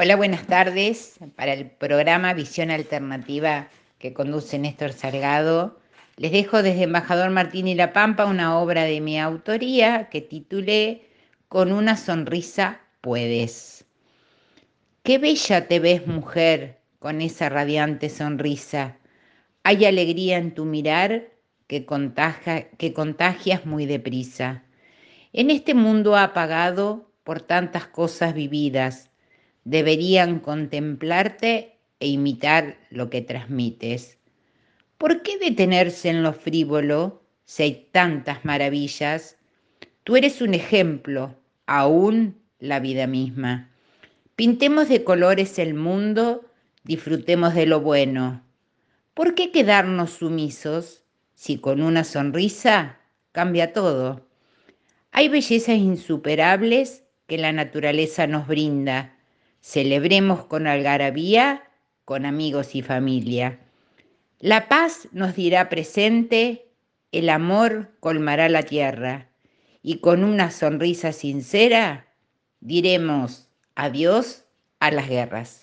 Hola, buenas tardes. Para el programa Visión Alternativa que conduce Néstor Salgado, les dejo desde Embajador Martín y La Pampa una obra de mi autoría que titulé Con una sonrisa puedes. Qué bella te ves, mujer, con esa radiante sonrisa. Hay alegría en tu mirar que, que contagias muy deprisa. En este mundo apagado por tantas cosas vividas, deberían contemplarte e imitar lo que transmites. ¿Por qué detenerse en lo frívolo si hay tantas maravillas? Tú eres un ejemplo, aún la vida misma. Pintemos de colores el mundo, disfrutemos de lo bueno. ¿Por qué quedarnos sumisos si con una sonrisa cambia todo? Hay bellezas insuperables que la naturaleza nos brinda. Celebremos con algarabía, con amigos y familia. La paz nos dirá presente, el amor colmará la tierra y con una sonrisa sincera diremos adiós a las guerras.